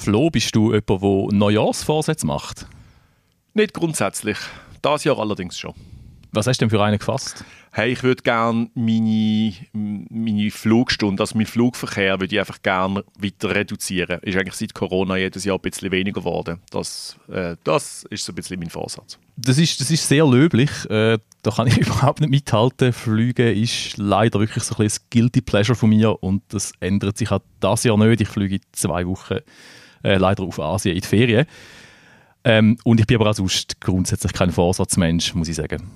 Flo, bist du jemand, der Neujahrsvorsätze macht? Nicht grundsätzlich. Das Jahr allerdings schon. Was hast du denn für einen gefasst? Hey, ich würde gerne meine, meine Flugstunde, also meinen Flugverkehr, würde ich einfach gerne weiter reduzieren. Ist eigentlich seit Corona jedes Jahr ein bisschen weniger geworden. Das, äh, das ist so ein bisschen mein Vorsatz. Das ist, das ist sehr löblich. Äh, da kann ich überhaupt nicht mithalten. Fliegen ist leider wirklich so ein, bisschen ein Guilty Pleasure von mir und das ändert sich auch das Jahr nicht. Ich fliege zwei Wochen äh, leider auf Asien in die Ferien. Ähm, und ich bin aber auch sonst grundsätzlich kein Vorsatzmensch, muss ich sagen.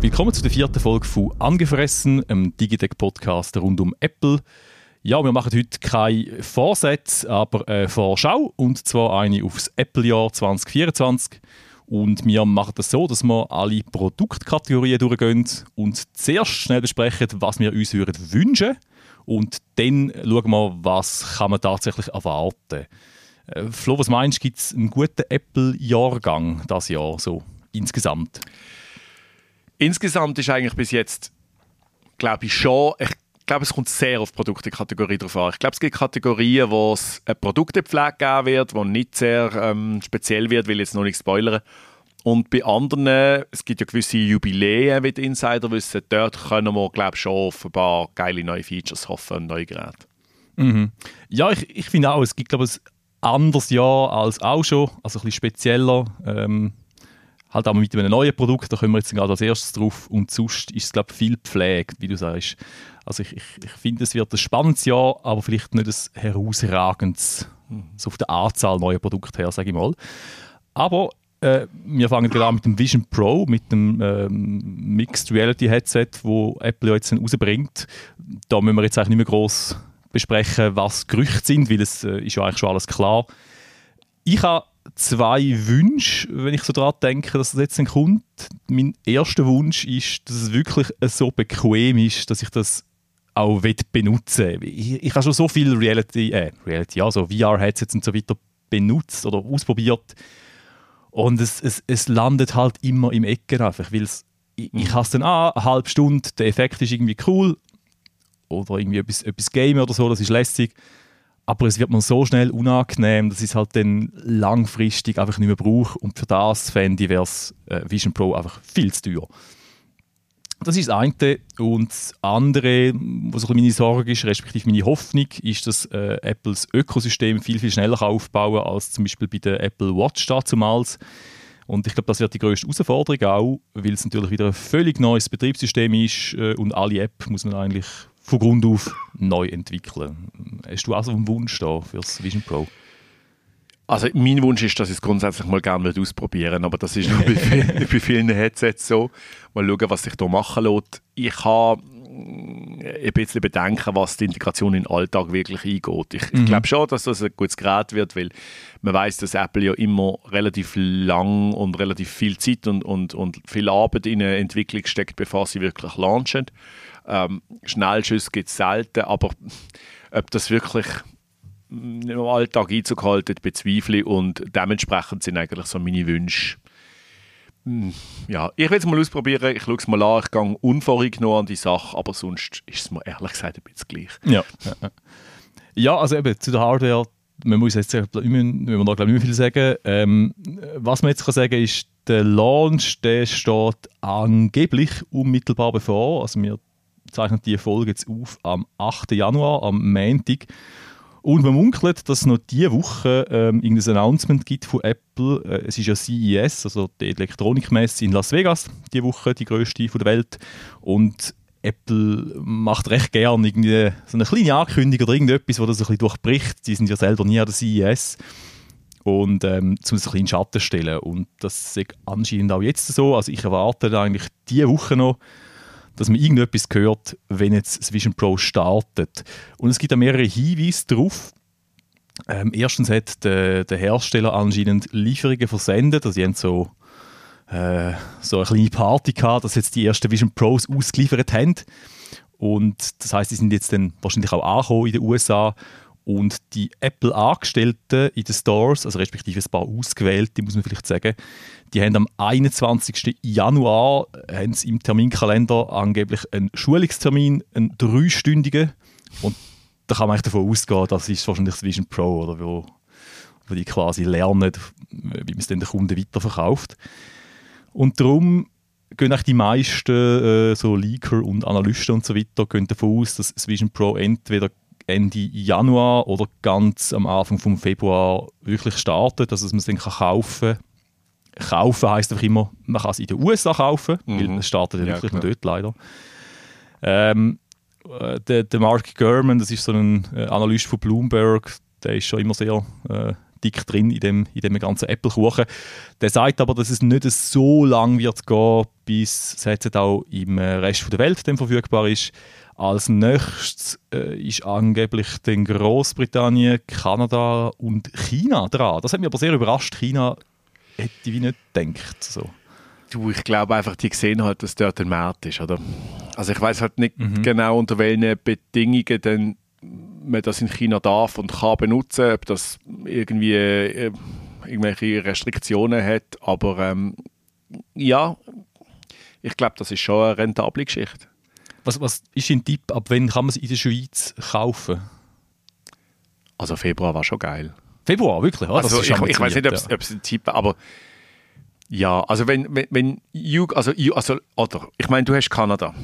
Willkommen zu der vierten Folge von Angefressen, einem Digitech-Podcast rund um Apple. Ja, wir machen heute keine Vorsätze, aber eine Vorschau, und zwar eine aufs Apple-Jahr 2024. Und wir machen das so, dass wir alle Produktkategorien durchgehen und zuerst schnell besprechen, was wir uns würden wünschen und dann schauen wir, was kann man tatsächlich erwarten. Äh, Flo, was meinst du, gibt es einen guten Apple-Jahrgang das Jahr so insgesamt? Insgesamt ist eigentlich bis jetzt, glaube ich schon, ich glaube, es kommt sehr auf Produktekategorie drauf an. Ich glaube, es gibt Kategorien, wo es eine Produktepflege geben wird, die nicht sehr ähm, speziell wird, will jetzt noch nicht spoilern. Und bei anderen, es gibt ja gewisse Jubiläen, wie die Insider wissen, dort können wir, glaube ich, schon auf ein paar geile neue Features hoffen und neue Geräte. Mhm. Ja, ich, ich finde auch, es gibt, glaube ich, ein anderes Jahr als auch schon, also ein bisschen spezieller. Ähm, halt auch mit einem neuen Produkt, da kommen wir jetzt gerade als erstes drauf. Und sonst ist es, glaube ich, viel Pflege, wie du sagst. Also ich, ich, ich finde, es wird ein spannendes Jahr, aber vielleicht nicht ein herausragendes, mhm. so auf der Anzahl neuer Produkte her, sage ich mal. Aber äh, wir fangen gerade an mit dem Vision Pro, mit dem ähm, Mixed Reality Headset, wo Apple jetzt rausbringt. Da müssen wir jetzt eigentlich nicht mehr groß besprechen, was Gerüchte sind, weil es äh, ist ja eigentlich schon alles klar. Ich habe zwei Wünsche, wenn ich so daran denke, dass das jetzt kommt. Mein erster Wunsch ist, dass es wirklich so bequem ist, dass ich das auch benutzen. Ich, ich habe schon so viel Reality, äh, Reality, also VR-Headsets und so weiter benutzt oder ausprobiert. Und es, es, es landet halt immer im Ecken einfach, weil es, ich, ich mhm. hasse dann an, eine halbe Stunde, der Effekt ist irgendwie cool oder irgendwie etwas, etwas Game oder so, das ist lässig. Aber es wird mir so schnell unangenehm, dass ich es halt dann langfristig einfach nicht mehr brauche. Und für das fände ich wäre äh, Vision Pro einfach viel zu teuer. Das ist das eine. Und das andere, was meine Sorge ist, respektive meine Hoffnung, ist, dass äh, Apples Ökosystem viel, viel schneller aufbauen kann als zum Beispiel bei der Apple Watch damals. Und ich glaube, das wird die größte Herausforderung auch, weil es natürlich wieder ein völlig neues Betriebssystem ist äh, und alle App muss man eigentlich von Grund auf neu entwickeln. Hast du auch so einen Wunsch da für das Vision Pro? Also mein Wunsch ist, dass ich es grundsätzlich mal gerne ausprobieren aber das ist bei, vielen, bei vielen Headsets so. Mal schauen, was sich da machen lässt. Ich habe ein bisschen bedenken, was die Integration in den Alltag wirklich eingeht. Ich, mhm. glaube schon, dass das ein gutes Gerät wird, weil man weiß, dass Apple ja immer relativ lang und relativ viel Zeit und, und, und viel Arbeit in eine Entwicklung steckt, bevor sie wirklich launchen. Ähm, Schnellschüsse gibt es selten, aber ob das wirklich im Alltag Einzug halten, bezweifle und dementsprechend sind eigentlich so meine Wünsche hm, ja, ich will es mal ausprobieren, ich schaue es mal an, ich gehe unvoreingenommen an die Sache, aber sonst ist es mir ehrlich gesagt ein bisschen gleich. Ja, ja also eben zu der Hardware, man muss jetzt wir müssen wir da glaube nicht mehr viel sagen. Ähm, was man jetzt kann sagen ist, der Launch, der steht angeblich unmittelbar bevor, also wir zeichnen die Folge jetzt auf am 8. Januar, am Montag. Und man munkelt, dass es noch diese Woche ähm, irgendein Announcement gibt von Apple. Äh, es ist ja CES, also die Elektronikmesse in Las Vegas, die Woche, die größte der Welt. Und Apple macht recht gerne irgendwie so eine kleine Ankündigung oder irgendetwas, wo das ein bisschen durchbricht. Die sind ja selber nie an der CES. Und ähm, zum ein bisschen Schatten stellen. Und das ist anscheinend auch jetzt so. Also ich erwarte eigentlich diese Woche noch dass man irgendetwas hört, wenn jetzt das Vision Pro startet. Und es gibt da mehrere Hinweise darauf. Ähm, erstens hat der, der, Hersteller anscheinend Lieferungen versendet. Also, sie haben so, äh, so eine kleine Party gehabt, dass jetzt die ersten Vision Pros ausgeliefert haben. Und das heißt, sie sind jetzt dann wahrscheinlich auch angekommen in den USA. Und die Apple-Angestellten in den Stores, also respektive ein paar ausgewählte, muss man vielleicht sagen, die haben am 21. Januar haben sie im Terminkalender angeblich einen Schulungstermin, einen dreistündigen. Und da kann man eigentlich davon ausgehen, das ist wahrscheinlich das Vision Pro, oder wo, wo die quasi lernen, wie man es den Kunden weiterverkauft. Und darum gehen die meisten äh, so Leaker und Analysten und so weiter gehen davon aus, dass das Vision Pro entweder Ende Januar oder ganz am Anfang vom Februar wirklich startet, dass man es dann kann kaufen kann. Kaufen heisst einfach immer, man kann es in den USA kaufen, mhm. weil es startet ja wirklich nur dort leider. Ähm, äh, der, der, Mark Gurman, das ist so ein äh, Analyst von Bloomberg, der ist schon immer sehr äh, dick drin in dem, in dem ganzen Apple-Kuchen. Der sagt aber, dass es nicht so lang wird gehen, bis es jetzt auch im äh, Rest der Welt dann verfügbar ist. Als nächstes äh, ist angeblich dann Großbritannien, Kanada und China dran. Das hat mich aber sehr überrascht. China hätte ich wie nicht gedacht. So. Du, ich glaube einfach, die gesehen halt, dass dort ein Markt ist, oder? Also ich weiß halt nicht mhm. genau, unter welchen Bedingungen denn man das in China darf und kann benutzen, ob das irgendwie äh, irgendwelche Restriktionen hat, aber ähm, ja, ich glaube, das ist schon eine rentable Geschichte. Was, was ist dein Tipp, ab wann kann man es in der Schweiz kaufen? Also Februar war schon geil. Februar, wirklich? Ja, also ich, ich weiß nicht, ob es ja. ein Tipp aber ja, also wenn, wenn, wenn you, also, you, also oder, ich meine, du hast Kanada.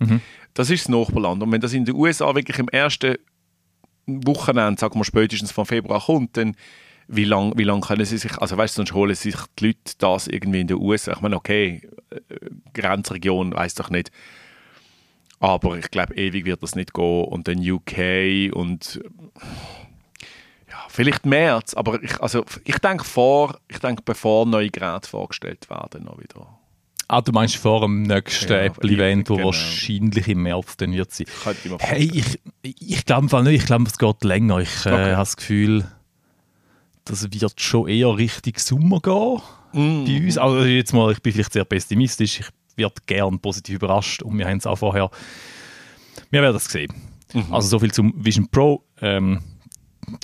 Mhm. Das ist das Nachbarland. Und wenn das in den USA wirklich im ersten Wochenende, sagen wir spätestens von Februar kommt, dann wie lange wie lang können sie sich, also weißt du, sonst holen sich die Leute das irgendwie in den USA. Ich meine, okay, äh, Grenzregion, weiß doch nicht. Aber ich glaube, ewig wird das nicht gehen. Und dann UK und ja, vielleicht März, aber ich, also, ich denke vor, ich denke bevor neue Geräte vorgestellt werden noch wieder. Ah, du meinst vor dem nächsten ja, Apple-Event, genau. wo wahrscheinlich im März dann wird sein. Hey, ich, ich glaube nicht, ich glaube, es geht länger. Ich äh, okay. habe das Gefühl, das wird schon eher Richtung Sommer gehen mm. bei uns. Also jetzt mal, ich bin vielleicht sehr pessimistisch, ich werde gern positiv überrascht und wir haben es auch vorher, wir werden das sehen. Mhm. Also so viel zum Vision Pro. Ähm,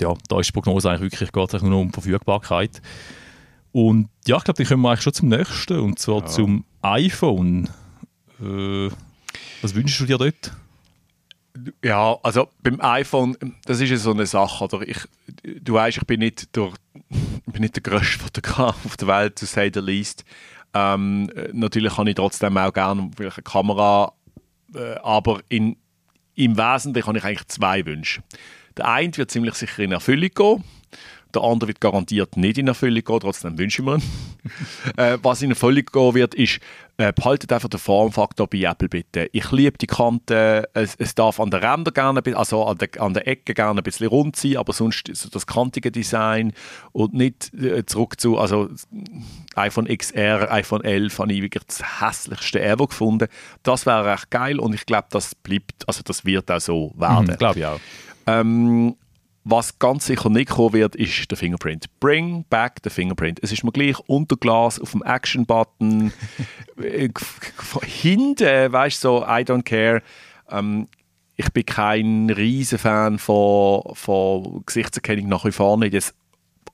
ja, da ist die Prognose eigentlich wirklich, geht es nur um Verfügbarkeit. Und ja, ich glaube, dann kommen wir eigentlich schon zum nächsten, und zwar ja. zum iPhone. Äh, was wünschst du dir dort? Ja, also beim iPhone, das ist ja so eine Sache. Oder? Ich, du weißt, ich bin nicht der, bin nicht der größte Fotograf auf der Welt, to say the least. Ähm, natürlich habe ich trotzdem auch gerne eine Kamera, äh, aber in, im Wesentlichen habe ich eigentlich zwei Wünsche. Der eine wird ziemlich sicher in Erfüllung gehen. Der andere wird garantiert nicht in Erfüllung gehen, trotzdem wünsche ich mir äh, Was in Erfüllung gehen wird, ist, äh, behaltet einfach den Formfaktor bei Apple bitte. Ich liebe die Kanten, es, es, darf an den Rändern gerne, also an der, an der Ecke gerne ein bisschen rund sein, aber sonst so das kantige Design und nicht äh, zurück zu, also iPhone XR, iPhone 11 habe ich wirklich das hässlichste ever gefunden. Das wäre echt geil und ich glaube, das bleibt, also das wird auch so werden. Mhm, glaube ich auch. Ähm, was ganz sicher nicht kommen wird, ist der Fingerprint. Bring back the Fingerprint. Es ist mir gleich unter Glas auf dem Action-Button. Hinten, weißt du, so, I don't care. Ähm, ich bin kein riesen Fan von, von Gesichtserkennung nach wie vor nicht. Das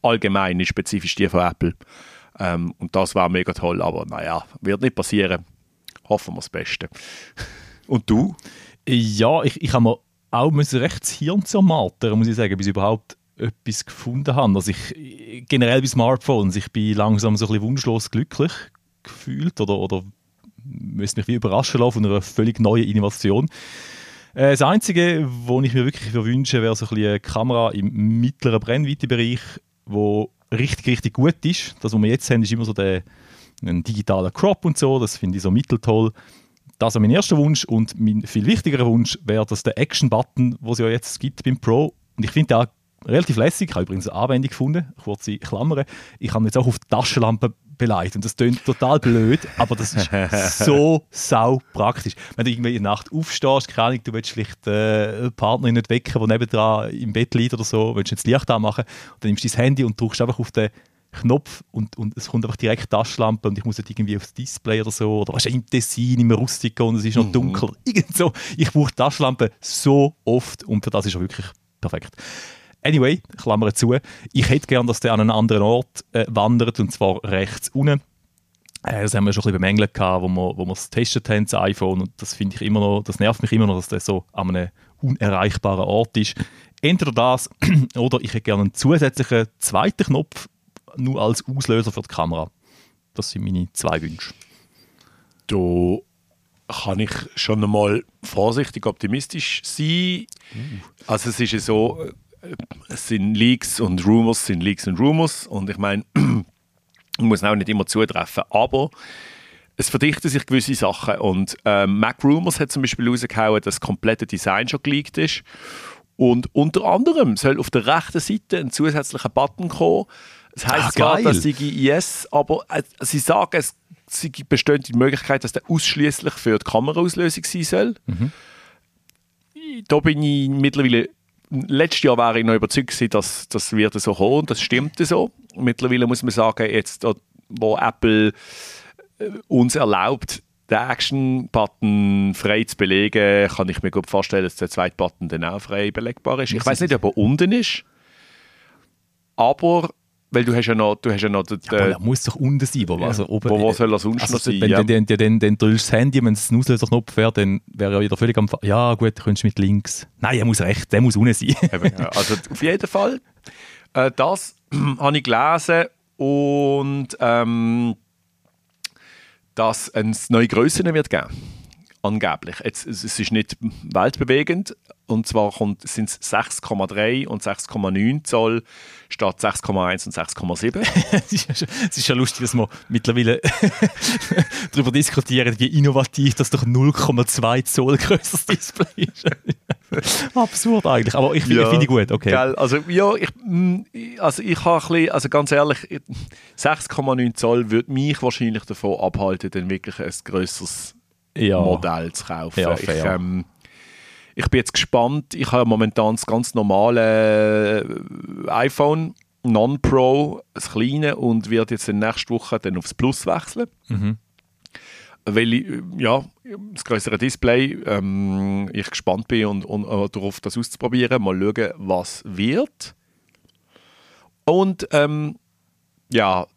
allgemein ist spezifisch die von Apple. Ähm, und das war mega toll, aber naja, wird nicht passieren. Hoffen wir das Beste. Und du? Ja, ich, ich habe mir auch müssen recht das Hirn zermartern, muss ich sagen, bis ich überhaupt etwas gefunden habe. Also ich, generell bei Smartphones, ich bin langsam so ein bisschen wunschlos glücklich gefühlt oder, oder müsste mich wie überraschen lassen von einer völlig neuen Innovation. Äh, das Einzige, was ich mir wirklich wünsche, wäre so ein eine Kamera im mittleren Brennweitebereich, wo richtig, richtig gut ist. Das, was wir jetzt haben, ist immer so der ein digitaler Crop und so, das finde ich so mitteltoll. Das ist mein erster Wunsch und mein viel wichtigerer Wunsch wäre, dass der Action-Button, den es ja jetzt gibt beim Pro, und ich finde der relativ lässig, ich habe übrigens eine Anwendung gefunden, kurze Klammern, ich habe jetzt auch auf die Taschenlampe beleidigt und das klingt total blöd, aber das ist so sau praktisch. Wenn du irgendwie in der Nacht aufstehst, keine Ahnung, du willst vielleicht äh, Partnerin nicht wecken, die nebendran im Bett liegt oder so, willst jetzt das Licht anmachen, dann nimmst du dein Handy und drückst einfach auf den Knopf und, und es kommt einfach direkt Taschenlampe und ich muss nicht irgendwie aufs Display oder so oder du, im Tessin, im Rustico und es ist noch mhm. dunkel. Irgend so. Ich brauche Taschenlampe so oft und für das ist er wirklich perfekt. Anyway, Klammer zu. Ich hätte gern, dass der an einen anderen Ort äh, wandert, und zwar rechts unten. Äh, das haben wir schon ein bisschen bemängelt, gehabt, wo wir, wo wir es getestet haben, das iPhone. Und das finde ich immer noch, das nervt mich immer noch, dass der so an einem unerreichbaren Ort ist. Entweder das oder ich hätte gerne einen zusätzlichen zweiten Knopf nur als Auslöser für die Kamera. Das sind meine zwei Wünsche. Da kann ich schon einmal vorsichtig optimistisch sein. Also es ist ja so, äh, es sind Leaks und Rumors sind Leaks und Rumors und ich meine, muss auch nicht immer zutreffen, aber es verdichten sich gewisse Sachen und äh, Mac Rumors hat zum Beispiel rausgehauen, dass das komplette Design schon geleakt ist und unter anderem soll auf der rechten Seite ein zusätzlicher Button kommen. Das heisst Ah, zwar, geil. dass sie Yes, aber äh, sie sagen, es sie besteht die Möglichkeit, dass der ausschließlich für die Kameraauslösung sein soll. Da bin ich mittlerweile letztes Jahr wäre ich noch überzeugt dass das wird so kommen und das stimmte so. Mittlerweile muss man sagen, jetzt wo Apple äh, uns erlaubt, den Action-Button frei zu belegen, kann ich mir gut vorstellen, dass der zweite Button dann auch frei belegbar ist. Ich weiß nicht, ob er unten ist, aber weil du hast ja noch, du hast ja noch den, Aber er muss doch unten sein. Wo, also oben, wo, wo soll er sonst also, noch sein? Wenn ja. du dann, dann, dann, dann drückst das Handy, wenn es ein Auslöserknopf wäre, dann wäre er wieder völlig am Ja, gut, du könntest mit links. Nein, er muss rechts, der muss unten sein. Eben, ja. Also auf jeden Fall. Äh, das habe ich gelesen und ähm, dass es neue Grössen wird geben. Angeblich. Jetzt, es ist nicht weltbewegend. Und zwar sind es 6,3 und 6,9 Zoll statt 6,1 und 6,7. es, ist ja, lustig, dass wir mittlerweile darüber diskutieren, wie innovativ das doch 0,2 Zoll größeres Display ist. Absurd eigentlich, aber ich finde Ja, finde ich gut, okay. Gell? Also ja, ich, mm, also ich habe ein bisschen, also ganz ehrlich, 6,9 Zoll würde mich wahrscheinlich davon abhalten, dann wirklich ein grösseres Ja. Modell zu kaufen. Ja, ich, ähm, ich bin jetzt gespannt. Ich habe momentan das ganz normale äh, iPhone Non-Pro, das kleine, und werde jetzt in nächste Woche dann aufs Plus wechseln. Mhm. Weil ich, ja, das größere Display, ähm, ich gespannt bin und, und äh, darauf das auszuprobieren. Mal schauen, was wird. Und ähm, ja,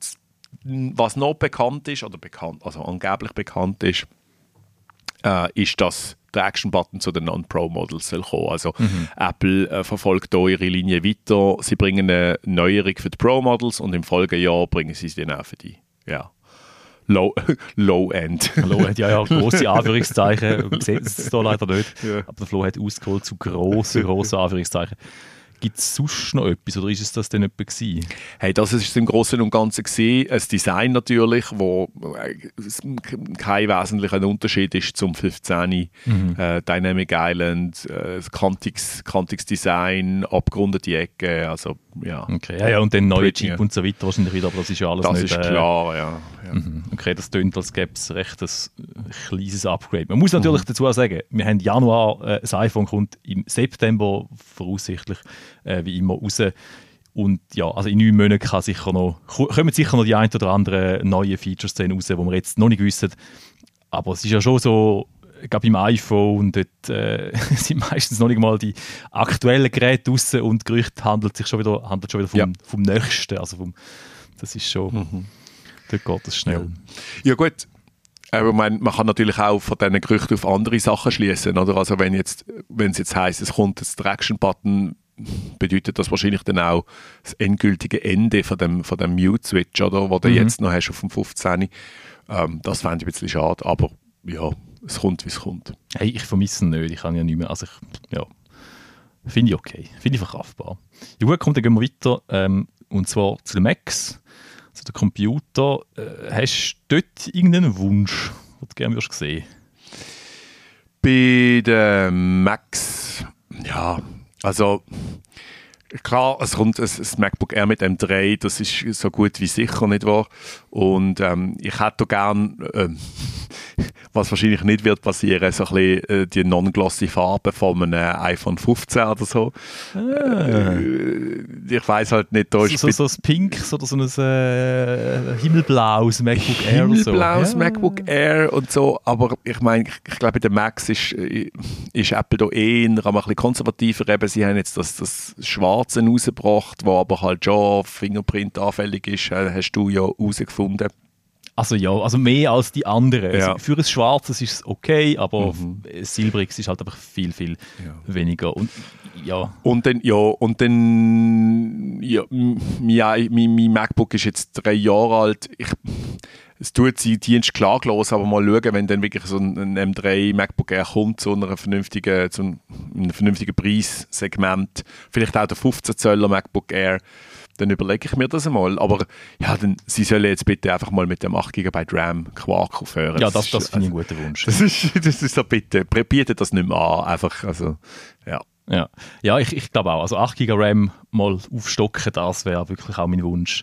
was noch bekannt ist, oder bekannt, also angeblich bekannt ist, äh, ist, dass der Action-Button zu den Non-Pro-Models soll kommen. Also Apple äh, verfolgt hier ihre Linie weiter. Sie bringen eine Neuerung für die Pro-Models und im Folgejahr bringen sie sie dann auch für die ja, Low- Low-End. Hallo, hat ja, ja grosse Anführungszeichen. Sieht es hier leider nicht. Ja. Aber der Flo hat ausgeholt zu grossen, grossen Anführungszeichen. Gibt es sonst noch etwas oder ist es das denn etwa gewesen? Hey, das ist im Großen und Ganzen gesehen. Ein Design natürlich, wo äh, kein wesentlicher Unterschied ist zum 15. Mhm. Äh, Dynamic Island, äh, das kantiges, kantiges Design, abgerundete Ecken, also ja, Okay, ja, ja, und dann neue Chip ja. und so weiter wahrscheinlich wieder, aber das ist ja alles das nicht... ist äh, klar, ja. ja. Mhm. Okay, das tönt, als gäbe es recht ein kleines Upgrade. Man muss natürlich Mhm. dazu auch sagen, wir haben Januar, äh, das iPhone kommt im September voraussichtlich äh, wie immer raus. Und ja, also in neun Monaten kann sicher noch, ko- kommen sicher noch die ein oder anderen neuen Features raus, die wir jetzt noch nicht wissen. Aber es ist ja schon so, ich glaube beim iPhone, dort äh, sind meistens noch nicht mal die aktuellen Geräte raus und Gerüchte handelt sich schon wieder, handelt schon wieder vom, Ja. vom nächsten. Also vom, das ist schon, dort geht es schnell. Ja gut, aber man, man kann natürlich auch von diesen Gerüchten auf andere Sachen schließen, oder? Also wenn jetzt, wenn es jetzt heißt, es kommt ein Traction-Button, bedeutet das wahrscheinlich dann auch das endgültige Ende von dem, von dem Mute-Switch, oder? Wo du Mhm. jetzt noch hast auf dem 15. Ähm, das fände ich ein bisschen schade, aber ja, es kommt, wie es kommt. Hey, ich vermisse ihn nicht, ich kann ja nicht mehr, also ich, ja, finde ich okay, finde ich verkraftbar. Ja gut, komm, dann gehen wir weiter, ähm, und zwar zu den Macs, zu den Computer. Äh, hast du dort irgendeinen Wunsch, den du gerne würdest? Bei den Macs, ja, also klar, es kommt ein, MacBook Air mit M3, das ist so gut wie sicher, nicht wahr? Und ähm, ich hätte gern, ähm, was wahrscheinlich nicht wird passieren, so ein bisschen äh, die non-glossy Farbe von einem iPhone 15 oder so. Ah. Äh, ich weiß halt nicht, da ist so, so, so ein Pink oder so ein äh, himmelblaues MacBook Air Himmelblaues so. MacBook Air und so, aber ich meine, ich, glaube, bei den Macs ist, äh, ist Apple da eh ein bisschen konservativer. Eben, sie haben jetzt das, das Schwarze rausgebracht, wo aber halt schon Fingerprint anfällig ist, hast du ja herausgefunden. Also ja, also mehr als die anderen. Ja. Also für ein Schwarzes ist es okay, aber mhm. Silbriges ist halt einfach viel, viel ja. weniger. Und ja. Und dann, ja, und dann, ja, mein, mein, mein MacBook ist jetzt drei Jahre alt. Ich, es tut seinen Dienst klaglos, aber mal schauen, wenn dann wirklich so ein, M3 MacBook Air kommt zu einer vernünftigen, zu einem vernünftigen Preissegment, vielleicht auch der 15 Zöller MacBook Air, dann überlege ich mir das einmal. Aber ja, dann, sie sollen jetzt bitte einfach mal mit dem 8 GB RAM Quark aufhören. Ja, das, das, das finde ich also, ein guter Wunsch. Das ist, das ist so, bitte, bietet das nicht mehr an. Einfach, also, ja. Ja, ja ich, ich glaube auch. Also 8 GB RAM mal aufstocken, das wäre wirklich auch mein Wunsch.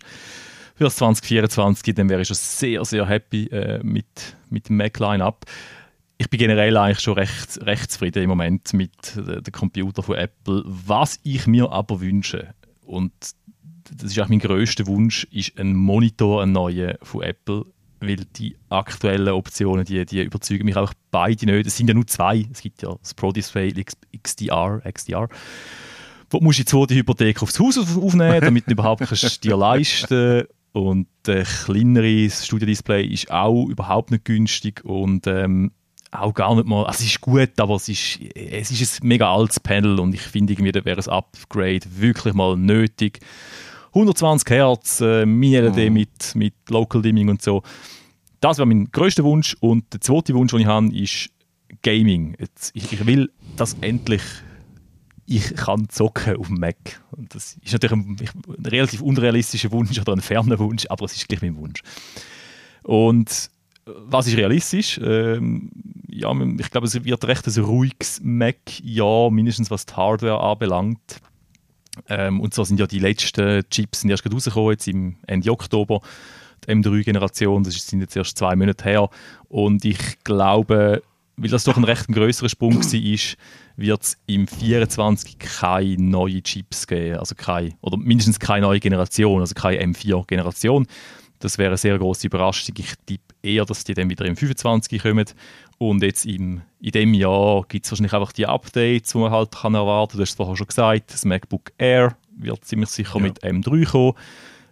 Für das 2024, dann wäre ich schon sehr, sehr happy äh, mit, mit dem Mac Line-Up. Ich bin generell eigentlich schon recht, recht zufrieden im Moment mit äh, dem Computer von Apple. Was ich mir aber wünsche, und das ist auch mein größter Wunsch, ist ein Monitor, ein neuer von Apple, weil die aktuellen Optionen, die, die überzeugen mich auch beide nicht. Es sind ja nur zwei. Es gibt ja das Pro Display XDR, XDR. Wo musst du die zweite Hypothek aufs Haus aufnehmen, damit du überhaupt kannst dir leisten und ein kleineres Studiodisplay ist auch überhaupt nicht günstig und ähm, auch gar nicht mal, also es ist gut, aber es ist, es ist ein mega altes Panel und ich finde irgendwie, da wäre ein Upgrade wirklich mal nötig. 120 Hertz, äh, Mini-LED mhm. mit, mit Local Dimming und so. Das wäre mein größter Wunsch. Und der zweite Wunsch, den ich habe, ist Gaming. Jetzt, ich, ich, will, dass endlich ich kann zocken auf dem Mac. Und das ist natürlich ein, ein, relativ unrealistischer Wunsch oder ein ferner Wunsch, aber es ist gleich mein Wunsch. Und was ist realistisch? Ähm, ja, ich glaube, es wird recht ein ruhiges Mac, ja, mindestens was die Hardware anbelangt. Ähm, und so sind ja die letzten Chips sind erst rausgekommen, jetzt im Ende Oktober. Die M3-Generation, das sind jetzt erst zwei Monate her. Und ich glaube, weil das doch ein recht größerer Sprung war, wird es im 24 keine neuen Chips geben. Also keine, oder mindestens keine neue Generation, also keine M4-Generation. Das wäre eine sehr große Überraschung. Ich tippe eher, dass die dann wieder im 25 kommen. Und jetzt im, in diesem Jahr gibt es wahrscheinlich einfach die Updates, die man halt kann erwarten kann. Du hast es vorher schon gesagt, das MacBook Air wird ziemlich sicher ja. mit M3 kommen.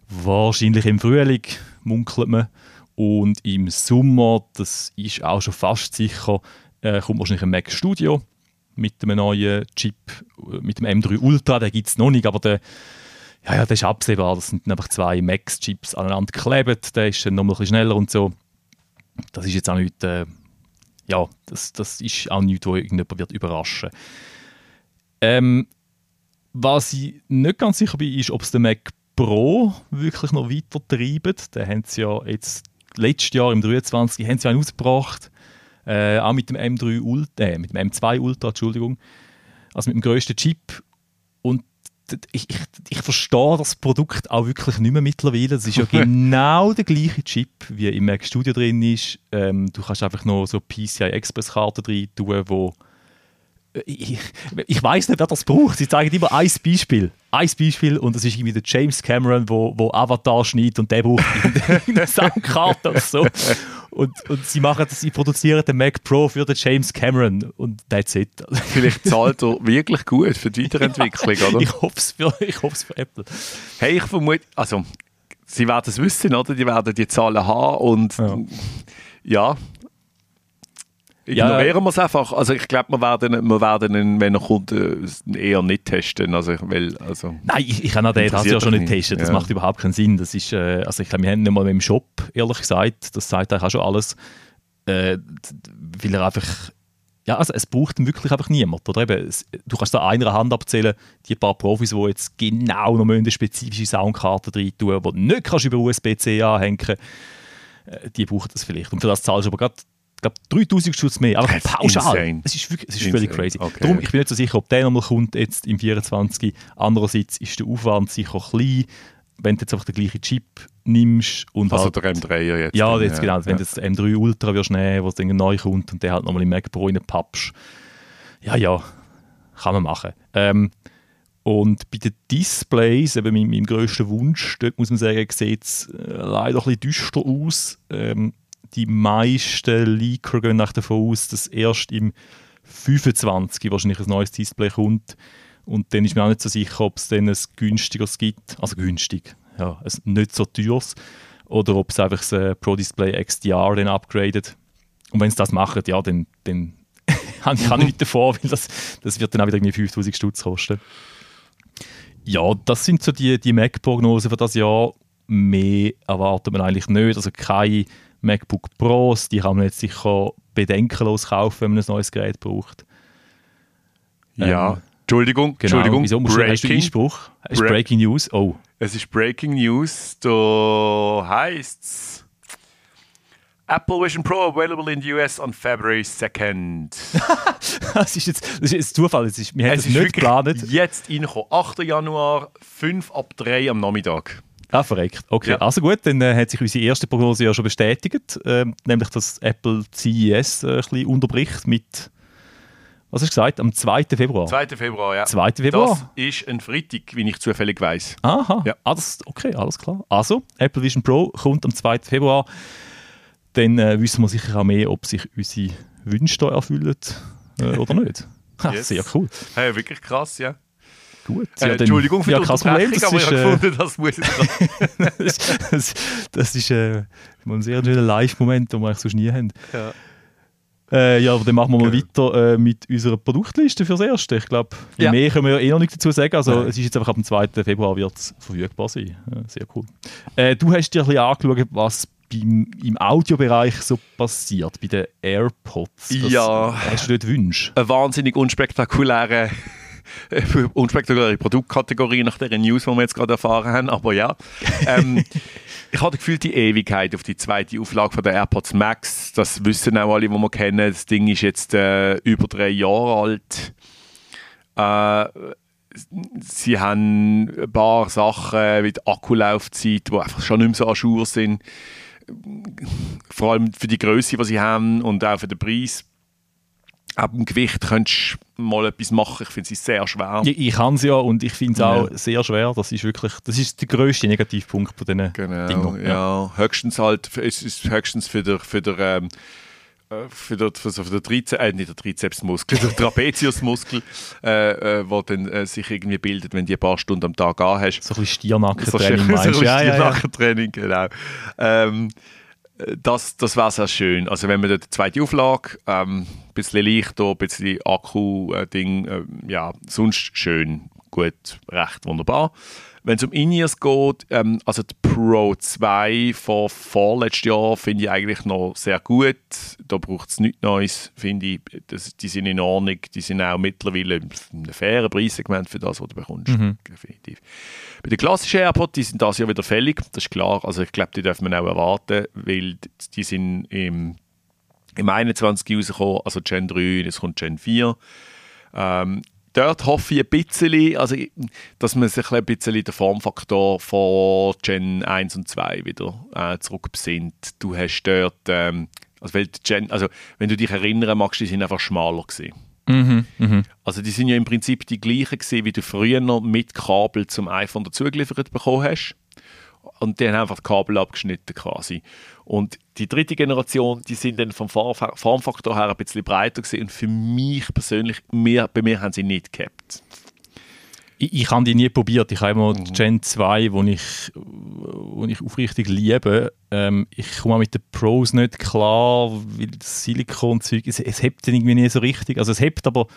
Wahrscheinlich im Frühling, munkelt man. Und im Sommer, das ist auch schon fast sicher, äh, kommt wahrscheinlich ein Mac Studio mit einem neuen Chip, mit dem M3 Ultra. Den gibt es noch nicht, aber der, ja, ja, das ist absehbar. Das sind einfach zwei Max-Chips aneinander geklebt. Der ist dann noch ein bisschen schneller und so. Das ist jetzt auch nicht äh, ja, das, das ist auch nichts, wo irgendjemand wird überraschen ähm, Was ich nicht ganz sicher bin, ist, ob es den Mac Pro wirklich noch weiter treibt. Den haben sie ja jetzt letztes Jahr im 23 haben sie einen ausgebracht, äh, auch mit dem M3 Ultra, äh, mit dem M2 Ultra, Entschuldigung, also mit dem größten Chip. Ich, ich, ich verstehe das Produkt auch wirklich nicht mehr mittlerweile. Das ist ja genau der gleiche Chip, wie im Mac Studio drin ist. Ähm, du kannst einfach noch so PCI Express Karten drin tun, wo äh, ich, ich weiß nicht, wer das braucht. Sie zeigen immer ein Beispiel. Ein Beispiel und das ist irgendwie der James Cameron, wo, wo Avatar schneidet und der braucht eine Soundkarte oder so. Und, und sie, machen das, sie produzieren den Mac Pro für den James Cameron und that's it. Vielleicht zahlt er wirklich gut für die Weiterentwicklung, oder? Ich hoffe es für, für Apple. Hey, ich vermute, also sie werden es wissen, oder? Die werden die Zahlen haben und ja, ja Ignorieren ja, wir es einfach. Also ich glaube, wir werden, wir werden wenn er kommt, äh, eher nicht testen. Also, weil, also Nein, ich, ich kann auch den das ja schon nicht testen. Das ja. macht überhaupt keinen Sinn. Das ist, äh, also ich glaube, wir haben nicht mal im Shop, ehrlich gesagt, das sagt eigentlich auch schon alles, äh, weil er einfach ja, also es braucht wirklich einfach niemand. Oder eben, du kannst da einer Hand abzählen, die paar Profis, die jetzt genau noch eine spezifische Soundkarte rein tun, die nicht kannst über USB-C anhängen, äh, die brauchen das vielleicht. Und für das zahlst du aber gerade glaube 3000 Stutz mehr, aber pauschal. Insane. Es ist, wirklich, es ist völlig crazy. Okay. Darum, ich bin nicht so sicher, ob der nochmal kommt jetzt im 24. Andererseits ist der Aufwand sicher klein. wenn du jetzt einfach den gleichen Chip nimmst und Also halt, der M3er jetzt. ja, dann, jetzt genau, wenn du ja. jetzt den M3 Ultra wirst nehmen, was dann neu kommt und der halt nochmal im Mac Pro reinpappst, ja, ja, kann man machen. Ähm, und bei den Displays, eben mein, mein grösster Wunsch, dort muss man sagen, sieht es äh, leider ein bisschen düster aus. Ähm, die meisten Leaker gehen nach davon aus, dass erst im 25 wahrscheinlich ein neues Display kommt. Und dann ist mir auch nicht so sicher, ob es dann ein günstigeres gibt. Also günstig, ja, ein nicht so teures. Oder ob es einfach das äh, Pro Display XDR dann upgradet. Und wenn sie das machen, ja, dann, dann habe ich auch nicht davor, weil das, das wird dann auch wieder irgendwie 5000 Stutz kosten. Ja, das sind so die, die Mac-Prognosen für das Jahr. Mehr erwartet man eigentlich nicht. Also keine MacBook Pros, die kann man jetzt sicher bedenkenlos kaufen, wenn man ein neues Gerät braucht. Ja, Ähm, Entschuldigung, Genau. Entschuldigung. Wieso musst du, hast du Breaking. Einspruch? Hast du Bre- Breaking News? Oh. Es ist Breaking News. Da heißt's Apple Vision Pro available in the US on February 2nd. Das ist jetzt, das ist jetzt Zufall. Das ist, wir haben es ist nicht geplant. jetzt reingekommen. 8. Januar, 5 ab 3 am Nachmittag. Ah, verreckt. Okay, Ja. also gut, dann äh, hat sich unsere erste Prognose ja schon bestätigt, ähm, nämlich dass Apple CES äh, ein bisschen unterbricht mit, was hast du gesagt, am 2. Februar? 2. Februar, ja. 2. Februar? Das ist ein Freitag, wie ich zufällig weiß. Aha, Ja. ah, das, okay, alles klar. Also, Apple Vision Pro kommt am 2. Februar. Dann äh, wissen wir sicher auch mehr, ob sich unsere Wünsche da erfüllen äh, oder nicht. Ha, Yes. Sehr cool. Hey, wirklich krass, ja. Gut. Äh, dann- Entschuldigung für ja, die Unterbrechung, das aber ich ist, habe äh, gefunden, das muss jetzt das, das, das ist äh, ein sehr schöner Live-Moment, den wir eigentlich sonst nie haben. Ja. Äh, ja, aber dann machen wir mal Genau. weiter äh, mit unserer Produktliste fürs Erste. Ich glaube, Ja. mehr können wir ja eh noch nicht dazu sagen. Also Nein. es ist jetzt einfach ab dem 2. Februar wird es verfügbar sein. Ja, sehr cool. Äh, du hast dir ein bisschen angeschaut, was beim, im Audiobereich so passiert, bei den AirPods. Was Ja. Hast du dort Wünsche? eine wahnsinnig unspektakuläre, unspektakuläre Produktkategorie nach der News, die wir jetzt gerade erfahren haben. Aber ja, ähm, ich hatte gefühlt die Ewigkeit auf die zweite Auflage von der AirPods Max. Das wissen auch alle, die wir kennen. Das Ding ist jetzt äh, über drei Jahre alt. Äh, sie haben ein paar Sachen wie die Akkulaufzeit, die einfach schon nicht mehr so an Schuhe sind. Vor allem für die Größe, die sie haben und auch für den Preis. Ab dem Gewicht könntest du mal etwas machen. Ich finde sie sehr schwer. Ich, ich kann es ja und ich finde es auch Ja. sehr schwer. Das ist wirklich, das ist der grösste Negativpunkt von diesen Genau, Dingern. ja. Höchstens halt, es ist höchstens für der, für der, ähm, äh, für der, für so- für der Trizeps, äh, nicht der Trizepsmuskel, der Trapeziusmuskel, äh, äh, wo dann äh, sich irgendwie bildet, wenn du ein paar Stunden am Tag hast. So ein bisschen Stiernackentraining so meinst ein du? Ja, ja, ja. Nachtraining, genau. Ähm, äh, das das wäre sehr schön. Also wenn man dort die zweite Auflage, ähm, ein bisschen leichter, ein bisschen Akku-Ding, äh, ja, sonst schön, gut, recht wunderbar. Wenn es um In-Ears geht, ähm, also die Pro 2 von vorletztes Jahr finde ich eigentlich noch sehr gut. Da braucht es nichts Neues, finde ich. Das, die sind in Ordnung, die sind auch mittlerweile ein fairen Preissegment für das, was du bekommst. Definitiv. Bei den klassischen AirPods, die sind das Jahr wieder fällig, das ist klar. Also ich glaube, die dürfen wir auch erwarten, weil die sind im, im 21 rausgekommen, also Gen 3, es kommt Gen 4. Ähm, dort hoffe ich ein bisschen, also, dass man sich ein bisschen den Formfaktor von Gen 1 und 2 wieder äh, zurückbesinnt. Du hast dort, ähm, also, weil Gen, also wenn du dich erinnern magst, die sind einfach schmaler gewesen. Mhm, mhm. Also die sind ja im Prinzip die gleichen gewesen, wie du früher noch mit Kabel zum iPhone dazugeliefert bekommen hast. Und die haben einfach die Kabel abgeschnitten quasi. Und die dritte Generation, die sind dann vom Form- Formfaktor her ein bisschen breiter gewesen. Und für mich persönlich, mir, bei mir haben sie nicht gehabt. Ich, ich habe die nie probiert. Ich habe immer Mhm. die Gen 2, wo ich, wo ich aufrichtig liebe. Ähm, ich komme auch mit den Pros nicht klar, weil das Silikonzeug, es, es hebt irgendwie nie so richtig. Also es hebt, aber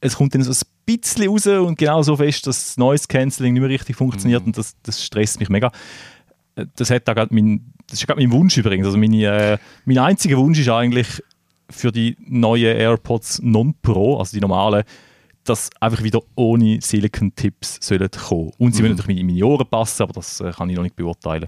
es kommt dann so ein bisschen raus und genau so fest, dass das Noise Cancelling nicht mehr richtig funktioniert Mhm. und das, das stresst mich mega. Äh, Das, hat gerade mein, das ist gerade mein Wunsch übrigens. Also meine, äh, mein einziger Wunsch ist eigentlich für die neuen AirPods Non-Pro, also die normalen, dass einfach wieder ohne Silicon-Tipps sollen kommen. Und sie Mhm. müssen natürlich in meine Ohren passen, aber das äh, kann ich noch nicht beurteilen.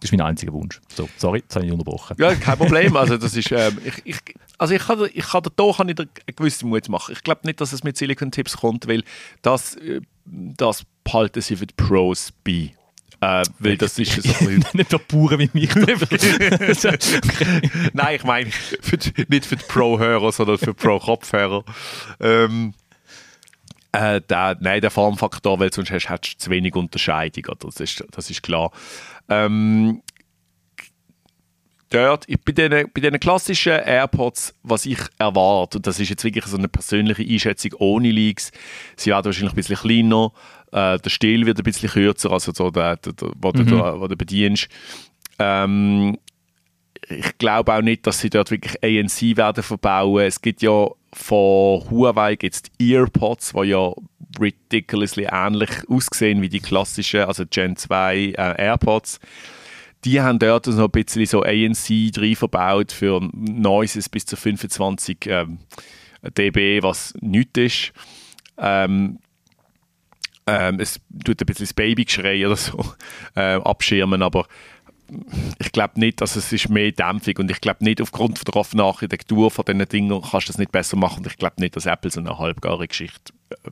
Das ist mein einziger Wunsch. So, sorry, jetzt habe ich unterbrochen. Ja, kein Problem. Also das ist, ähm, ich, ich, also ich kann, ich kann, da kann ich dir eine gewisse Mut machen. Ich glaube nicht, dass es mit Silicon Tips kommt, weil das, äh, das behalten sie für die Pros bei. Äh, weil das ist so ein. Nicht für Bauern wie mich. Nein, ich meine nicht für die Pro-Hörer, sondern für Pro-Kopfhörer. Ähm, äh, der, nein, der Formfaktor, weil sonst hast, hast du zu wenig Unterscheidung. Oder? Das, ist, das ist klar. Ähm, dort, bei diesen, bei diesen klassischen AirPods, was ich erwarte, und das ist jetzt wirklich so eine persönliche Einschätzung ohne Leaks, sie werden wahrscheinlich ein bisschen kleiner, äh, der Stiel wird ein bisschen kürzer, also so der, der, der, wo, mhm. du, wo du bedienst. Ähm, ich glaube auch nicht, dass sie dort wirklich ANC werden verbauen. Es gibt ja von Huawei gibt's die EarPods, die ja ridiculously ähnlich aussehen wie die klassischen, also Gen 2 äh, AirPods die haben dort so ein bisschen so ANC drin verbaut für Noises bis zu 25 ähm, dB, was nichts ist. Ähm, ähm, es tut ein bisschen das Babygeschrei oder so äh, abschirmen, aber ich glaube nicht, dass es ist mehr Dämpfung und ich glaube nicht, aufgrund der offenen Architektur von diesen Dingen kannst du das nicht besser machen und ich glaube nicht, dass Apple so eine halbgare Geschichte äh,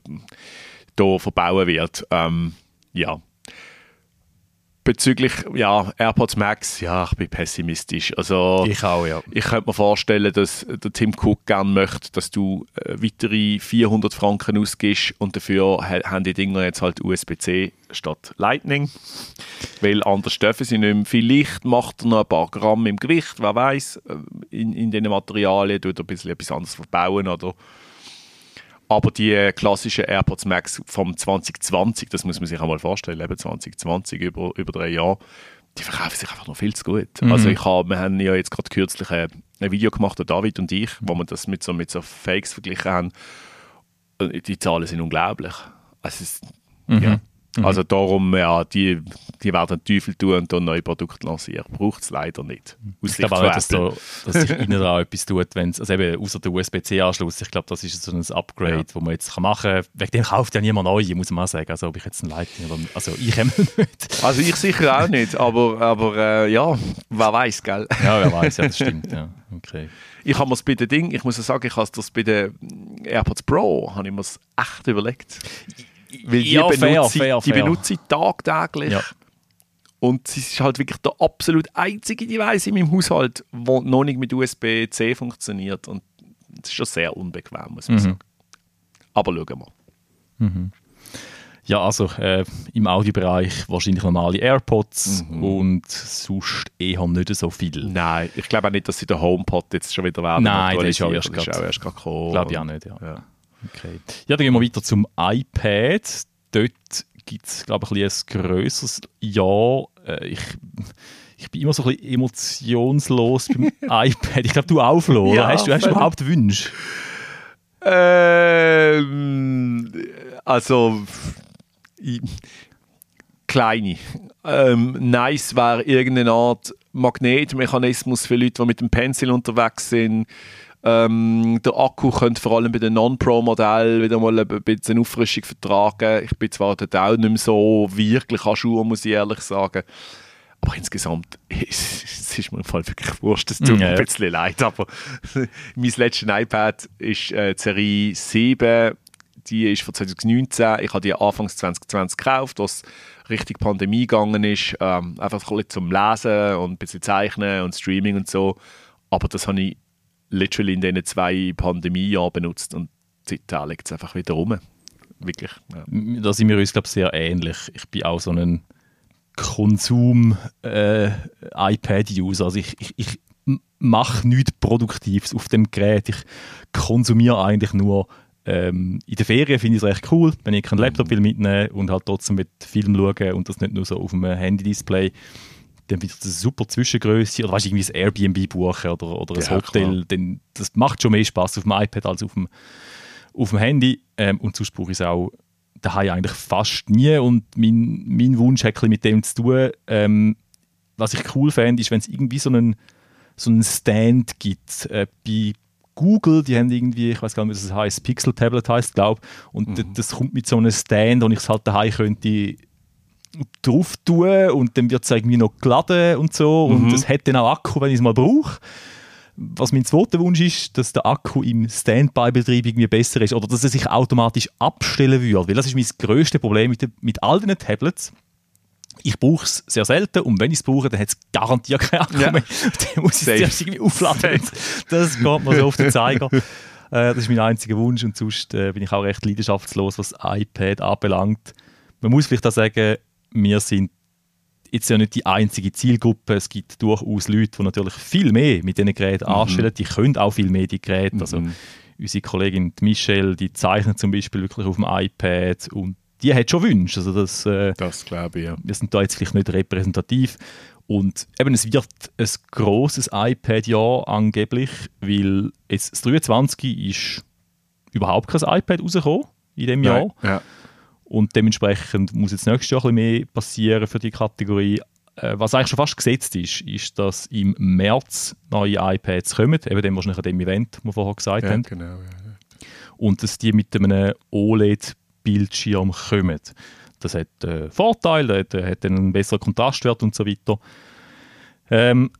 hier verbauen wird. Ähm, ja, bezüglich ja, AirPods Max, ja, ich bin pessimistisch. Also, ich auch, ja. Ich könnte mir vorstellen, dass der Tim Cook gerne möchte, dass du äh, weitere 400 Franken ausgibst und dafür haben die Dinger jetzt halt USB-C statt Lightning. Weil anders dürfen sie nicht mehr. Vielleicht macht er noch ein paar Gramm im Gewicht, wer weiß, äh, in, in diesen Materialien, tut er ein bisschen etwas anderes verbauen oder aber die klassischen AirPods Max vom 2020, das muss man sich einmal vorstellen, eben 2020, über, über drei Jahre, die verkaufen sich einfach noch viel zu gut. Mhm. Also ich hab, wir haben ja jetzt gerade kürzlich ein, ein Video gemacht, David und ich, wo wir das mit so, mit so Fakes verglichen haben. Die Zahlen sind unglaublich. Also es, mhm. ja, Mhm. Also darum, ja, die, die werden den Teufel tun und dann neue Produkte lancieren. Braucht es leider nicht. Aus ich glaube auch, dass, da, dass sich innen dran etwas tut, wenn also eben außer der USB-C-Anschluss, ich glaube, das ist so ein Upgrade, ja. wo man jetzt kann machen kann. Wegen dem kauft ja niemand neu, muss man auch sagen. Also ob ich jetzt ein Lightning oder, also ich immer nicht. Also ich sicher auch nicht, aber, aber äh, ja, wer weiß, gell? Ja, wer weiß, ja, das stimmt, ja. Okay. Ich habe mir bei den Ding, ich muss sagen, ich habe das bei den AirPods Pro, habe ich mir echt überlegt. Weil die, ja, benutze, fair, fair, die fair. benutze ich tagtäglich. Ja. Und es ist halt wirklich der absolut einzige Device in meinem Haushalt, der noch nicht mit USB-C funktioniert. Und das ist schon sehr unbequem, muss man mhm. sagen. Aber schauen wir. Mhm. Ja, also äh, im Audiobereich wahrscheinlich normale AirPods mhm. und sonst eher nicht so viel. Nein, ich glaube auch nicht, dass sie den HomePod jetzt schon wieder werden. Nein, das ist auch erst gerade gekommen. Glaube ich auch nicht, ja. ja. Okay. Ja, dann gehen wir weiter zum iPad. Dort gibt es, glaube ich, ein, ein grösseres Ja. Äh, ich, ich bin immer so ein bisschen emotionslos beim iPad. Ich glaube, du auch, Flo, ja, Hast du, hast du überhaupt Wünsche? Ähm, also, ich, kleine. Ähm, nice wäre irgendeine Art Magnetmechanismus für Leute, die mit dem Pencil unterwegs sind ähm, der Akku könnte vor allem bei den Non-Pro-Modellen wieder mal ein bisschen Auffrischung vertragen. Ich bin zwar dort auch nicht mehr so wirklich an Schuhe, muss ich ehrlich sagen. Aber insgesamt ist, es ist mir im Fall wirklich wurscht. Es tut mir ja. ein bisschen leid. Aber mein letztes iPad ist äh, Serie 7. Die ist von 2019. Ich habe die Anfang 2020 gekauft, was richtig Pandemie gegangen ist. Ähm, einfach ein bisschen zum Lesen und ein bisschen Zeichnen und Streaming und so. Aber das habe ich literally in diesen zwei Pandemiejahren benutzt und seitdem liegt es einfach wieder rum. Wirklich. Ja. Da sind wir uns, glaube ich, sehr ähnlich. Ich bin auch so ein Konsum-iPad-User. Äh, also ich, ich, ich mache nichts Produktives auf dem Gerät. Ich konsumiere eigentlich nur ähm, in der Ferien finde ich es recht cool, wenn ich keinen Laptop will mitnehmen und halt trotzdem mit Film schauen und das nicht nur so auf dem Handy-Display dann wieder eine super Zwischengröße oder weißt, irgendwie ein Airbnb buchen oder, oder ein ja, Hotel, dann, das macht schon mehr Spaß auf dem iPad als auf dem, auf dem Handy. Ähm, und sonst brauche ich es auch daheim eigentlich fast nie. Und mein, mein Wunsch hat mit dem zu tun. Ähm, was ich cool fände, ist, wenn es irgendwie so einen, so einen Stand gibt. Äh, bei Google, die haben irgendwie, ich weiß gar nicht, wie das heißt, Pixel Tablet heißt, glaube Und mhm. das kommt mit so einem Stand und ich es halt daheim könnte drauf tun und dann wird es irgendwie noch geladen und so mhm. und es hat dann auch Akku, wenn ich es mal brauche. Was mein zweiter Wunsch ist, dass der Akku im Standby-Betrieb irgendwie besser ist oder dass er sich automatisch abstellen würde, weil das ist mein grösstes Problem mit, mit all den Tablets. Ich brauche es sehr selten und wenn ich es brauche, dann hat es garantiert keinen Akku Ja. mehr. Dann muss ich es zuerst irgendwie aufladen. Das geht mir so auf den Zeiger. Äh, das ist mein einziger Wunsch und sonst äh, bin ich auch recht leidenschaftslos, was das iPad anbelangt. Man muss vielleicht auch sagen, wir sind jetzt ja nicht die einzige Zielgruppe. Es gibt durchaus Leute, die natürlich viel mehr mit diesen Geräten anstellen. Die können auch viel mehr die Geräte. Also Mhm. unsere Kollegin Michelle, die zeichnet zum Beispiel wirklich auf dem iPad und die hat schon Wünsche. Also das, äh, Das glaube ich, ja. wir sind da jetzt vielleicht nicht repräsentativ. Und eben, es wird ein grosses iPad-Jahr angeblich, weil jetzt das 23 ist überhaupt kein iPad rausgekommen in dem Jahr. Ja. Und dementsprechend muss jetzt nächstes Jahr ein bisschen mehr passieren für die Kategorie. Äh, was eigentlich schon fast gesetzt ist, ist, dass im März neue iPads kommen, eben dem wahrscheinlich an dem Event, das wir vorher gesagt ja, haben, genau. Ja. und dass die mit einem OLED-Bildschirm kommen. Das hat äh, Vorteile, hat, äh, hat einen besseren Kontrastwert und so weiter. Ähm,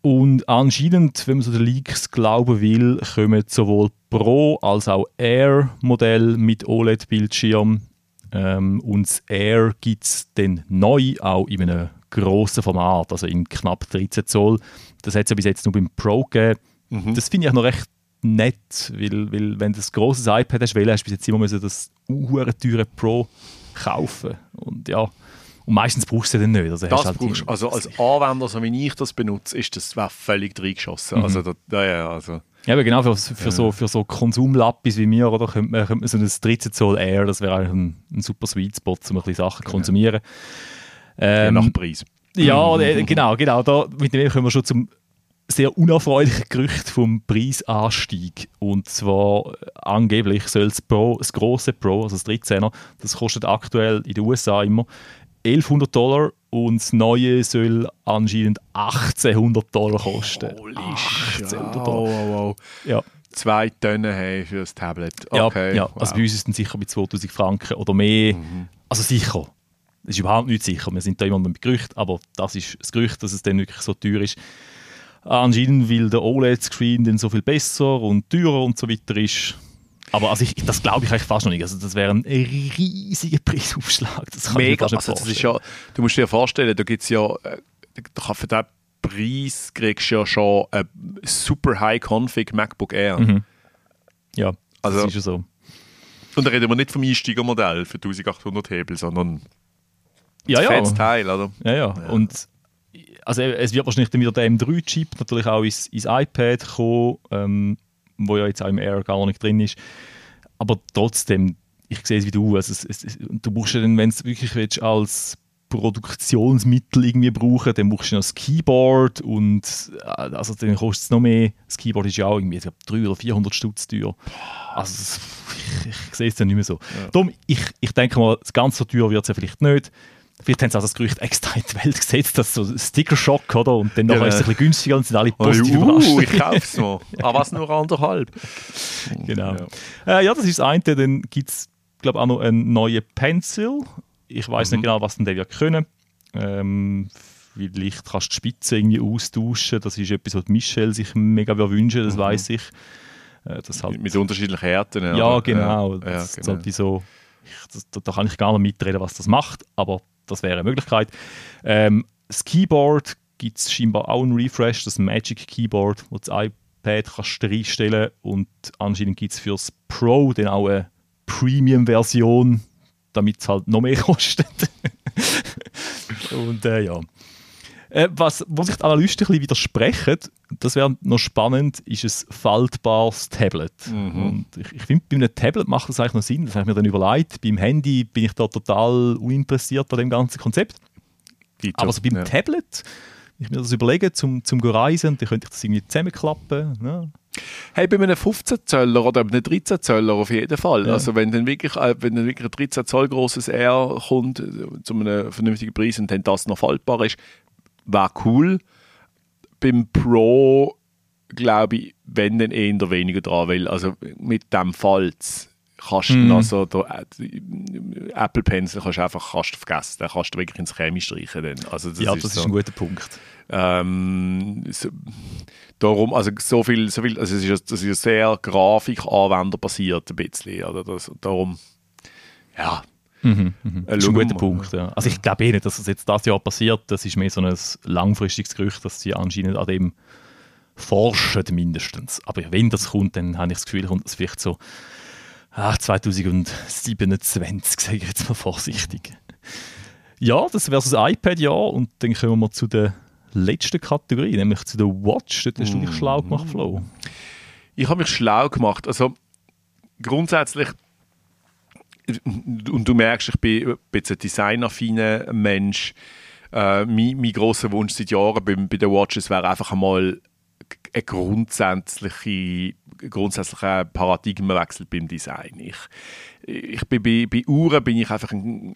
und anscheinend, wenn man so den Leaks glauben will, kommen sowohl Pro als auch Air-Modell mit OLED-Bildschirm. Ähm, und das Air gibt es dann neu auch in einem grossen Format, also in knapp 13 Zoll. Das hat es ja bis jetzt nur beim Pro gegeben. Mhm. Das finde ich auch noch recht nett, weil, weil wenn du ein grosses iPad hast, weil hast du bis jetzt immer müssen das uhure teure Pro kaufen und ja und meistens brauchst du den nicht. Also Das halt brauchst, also als Anwender, so wie ich das benutze, ist das völlig reingeschossen. Mhm. Also, da, ja, also, Ja, aber genau, für, für, so, für so Konsumlappis wie mir, oder, könnte man, könnte man so ein 13 Zoll Air, das wäre eigentlich ein, ein super Sweet Spot, um ein bisschen Sachen zu konsumieren. je Ähm, nach Preis. Ja, genau, genau. Da, mit dem kommen wir schon zum sehr unerfreulichen Gerücht vom Preisanstieg. Und zwar äh, angeblich soll das, Pro, das große Pro, also das 13er, das kostet aktuell in den USA immer 1100 Dollar und das neue soll anscheinend 1800 Dollar kosten. Holy 1800 Wow, Dollar. wow, wow. Ja, Zwei Tonnen haben für das Tablet. ja, Okay. ja. wow. Mhm. Also bei uns ist es sicher bei 2000 Franken oder mehr. Also sicher. Das ist überhaupt nicht sicher. Wir sind da immer mit Gerücht, aber das ist das Gerücht, dass es dann wirklich so teuer ist. Anscheinend, weil der OLED-Screen dann so viel besser und teurer und so weiter ist. Aber also ich, das glaube ich eigentlich fast noch nicht. Also das wäre ein riesiger Preisaufschlag. Das kann Mega. ich mir fast Also nicht das ist ja, du musst dir vorstellen, da gibt es ja, äh, da kann für diesen Preis kriegst du ja schon ein super High-Config MacBook Air. Mhm. Ja, Also- das ist ja so. Und da reden wir nicht vom Einsteigermodell für 1800 Hebel, sondern Ja, ein ja. fettes Teil, oder? Ja, ja. Und also es wird wahrscheinlich dann wieder der M3-Chip natürlich auch ins, ins iPad kommen, ähm, wo ja jetzt auch im Air gar nicht drin ist. Aber trotzdem, ich sehe es wie du. Also es, es, du brauchst ja dann, wenn du es wirklich willst, als Produktionsmittel irgendwie brauchen, dann brauchst du noch das Keyboard und äh, also dann kostet es noch mehr. Das Keyboard ist ja auch irgendwie ich glaub, 300 oder 400 Stutz teuer. Also ich, ich sehe es dann nicht mehr so. Darum, ich, ich denke mal, ganz so teuer wird es ja vielleicht nicht. Vielleicht haben sie auch das Gerücht extra in die Welt gesetzt, dass so ein Sticker-Shock, oder? Und dann Ja. ist es ein bisschen günstiger und sind alle Oh, positiv uh, überrascht. ich es noch. Aber was nur anderthalb? Genau. Ja. Ja, äh, ja das ist das eine. Dann gibt es, glaube auch noch einen neuen Pencil. Ich weiß Mhm. nicht genau, was denn der wird können. Ähm, vielleicht kannst du die Spitze irgendwie austauschen. Das ist etwas, was Michelle sich mega wünschen, das weiß ich. Äh, das halt, Mit, unterschiedlichen Härten. ja, oder? genau. Ja, das, genau. sollte so, ich, da, da kann ich gar nicht mitreden, was das macht, aber das wäre eine Möglichkeit. Ähm, das Keyboard gibt es scheinbar auch einen Refresh, das Magic Keyboard, wo das iPad kannst du reinstellen und anscheinend gibt es für das Pro dann auch eine Premium-Version, damit es halt noch mehr kostet. und äh, ja. Äh, was, wo sich die Analysten ein bisschen widersprechen, das wäre noch spannend, ist ein faltbares Tablet. Mhm. Und ich, ich finde, bei einem Tablet macht das eigentlich noch Sinn, das habe ich mir dann überlegt. Beim Handy bin ich da total uninteressiert an dem ganzen Konzept. Dito, Aber so beim ja. Tablet, wenn ich mir das überlege, zum, zum reisen, dann könnte ich das irgendwie zusammenklappen. Ne? Hey, bei einem 15 Zöller oder einem 13 Zöller auf jeden Fall. Ja. Also wenn dann wirklich, äh, wenn dann wirklich ein 13 Zoll großes R kommt äh, zu einem vernünftigen Preis und dann das noch faltbar ist, wäre cool. Beim Pro glaube ich, wenn dann eher weniger dran, weil also mit dem Falz kannst du Mhm. also der, äh, Apple Pencil kannst du einfach kannst vergessen, den kannst du wirklich ins Chemie streichen. Dann. Also das ja, ist das so. ist ein guter Punkt. Ähm, so, darum, also so viel, so viel also es ist, das ist sehr Grafik-Anwender basiert ein bisschen, oder? Das, darum, ja, Mhm, mhm. Äh, Das ist ein guter Punkt. Ja. Also ich glaube eh nicht, dass das jetzt das Jahr passiert. Das ist mehr so ein langfristiges Gerücht, dass sie anscheinend an dem forschen mindestens. Aber wenn das kommt, dann habe ich das Gefühl, kommt das vielleicht so ah, 2027, sage ich jetzt mal vorsichtig. Ja, das wäre das iPad-Jahr und dann kommen wir zu der letzten Kategorie, nämlich zu der Watch. Dort hast du dich schlau gemacht, Flo. Ich habe mich schlau gemacht. Also grundsätzlich, und du merkst, ich bin ein designaffiner Mensch. Äh, mein, mein grosser Wunsch seit Jahren bei, bei den Watches wäre einfach einmal ein grundsätzliche, Paradigmenwechsel beim Design. Ich, ich bin bei, bei Uhren bin ich einfach ein,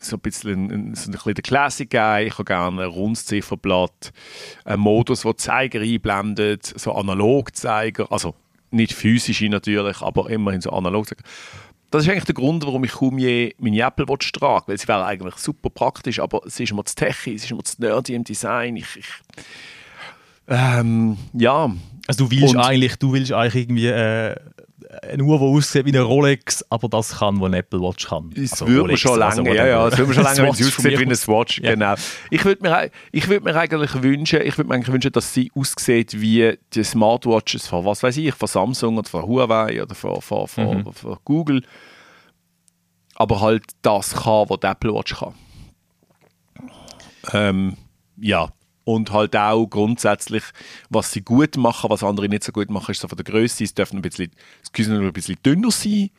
so ein bisschen, ein, so ein bisschen der Classic Guy. Ich habe gerne ein rundes Zifferblatt, einen Modus, der Zeiger einblendet, so Analogzeiger, also nicht physische natürlich, aber immerhin so Analogzeiger. Das ist eigentlich der Grund, warum ich kaum je meine Apple Watch trage, weil sie wäre eigentlich super praktisch, aber sie ist immer zu techy, sie ist immer zu nerdy im Design. Ich, ich ähm, ja, Also du willst, Und- eigentlich, du willst eigentlich irgendwie äh, eine Uhr, die aussieht wie eine Rolex, aber das kann, was eine Apple Watch kann. Es Also würde Rolex, schon also lange, ja, ja, es würde mir schon lange, wenn von aussieht wie eine. Swatch, Ja. genau. Ich würde mir, ich würde mir eigentlich wünschen, ich würde mir eigentlich wünschen, dass sie aussieht wie die Smartwatches von, was weiß ich, von Samsung oder von Huawei oder von, von, von, Mhm. von Google, aber halt das kann, was die Apple Watch kann. Ähm, ja, und halt auch grundsätzlich, was sie gut machen, was andere nicht so gut machen, ist so von der Größe. Es dürfen ein bisschen, können nur ein bisschen dünner sein.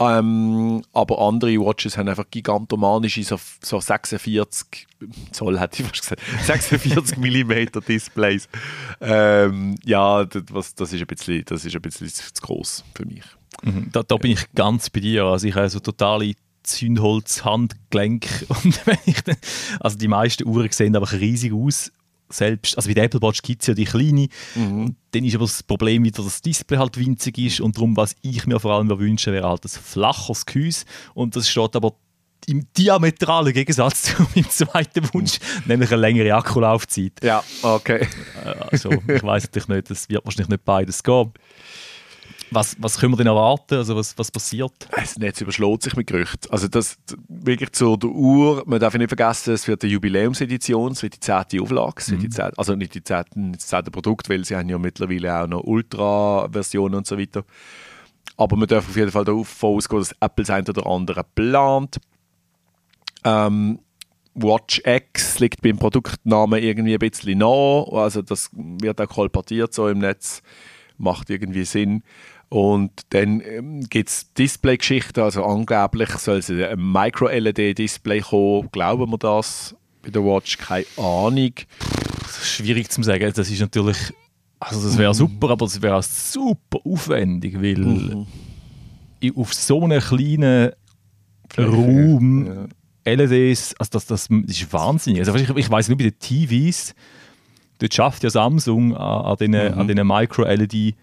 Ähm, aber andere Watches haben einfach gigantomanische, so, so 46 Zoll, hätte ich fast gesagt, 46 mm Displays. Ähm, ja, das, das, ist ein bisschen, das ist ein bisschen zu zu groß für mich. Mhm, Da, da bin ich ganz bei dir. Also ich habe so totale Zündholz-Handgelenk. Und wenn ich dann, also die meisten Uhren sehen einfach riesig aus. Selbst, also bei der Apple Watch gibt es ja die kleine. Und dann ist aber das Problem wieder, dass das Display halt winzig ist. Und darum, was ich mir vor allem wünsche, wäre halt ein flaches Gehäuse. Und das steht aber im diametralen Gegensatz zu meinem zweiten Wunsch, nämlich eine längere Akkulaufzeit. Ja, okay. Also, ich weiß natürlich nicht, es wird wahrscheinlich nicht beides gehen. Was, was können wir denn erwarten? Also, was, was passiert? Das Netz überschlägt sich mit Gerüchten. Also das wirklich zu der Uhr, man darf nicht vergessen, es wird eine Jubiläumsedition, es wird die 10. Auflage, wird die 10, also nicht die 10. nicht das 10. Produkt, weil sie haben ja mittlerweile auch noch Ultra-Versionen und so weiter. Aber man darf auf jeden Fall davon ausgehen, dass Apple das eine oder andere plant. Ähm, Watch X liegt beim Produktnamen irgendwie ein bisschen nah, also das wird auch kolportiert so im Netz, macht irgendwie Sinn. Und dann ähm, gibt es Display-Geschichten, also angeblich soll es ein Micro-LED-Display kommen, glauben wir das? Bei der Watch keine Ahnung. Schwierig zu sagen. Das ist natürlich, also das wäre super, aber das wäre auch super aufwendig, weil i- auf so einem kleinen Raum LEDs, also das, das ist wahnsinnig. Also ich, ich weiß nicht, bei den TVs, dort schafft ja Samsung an, an diesen an diesen Micro-LED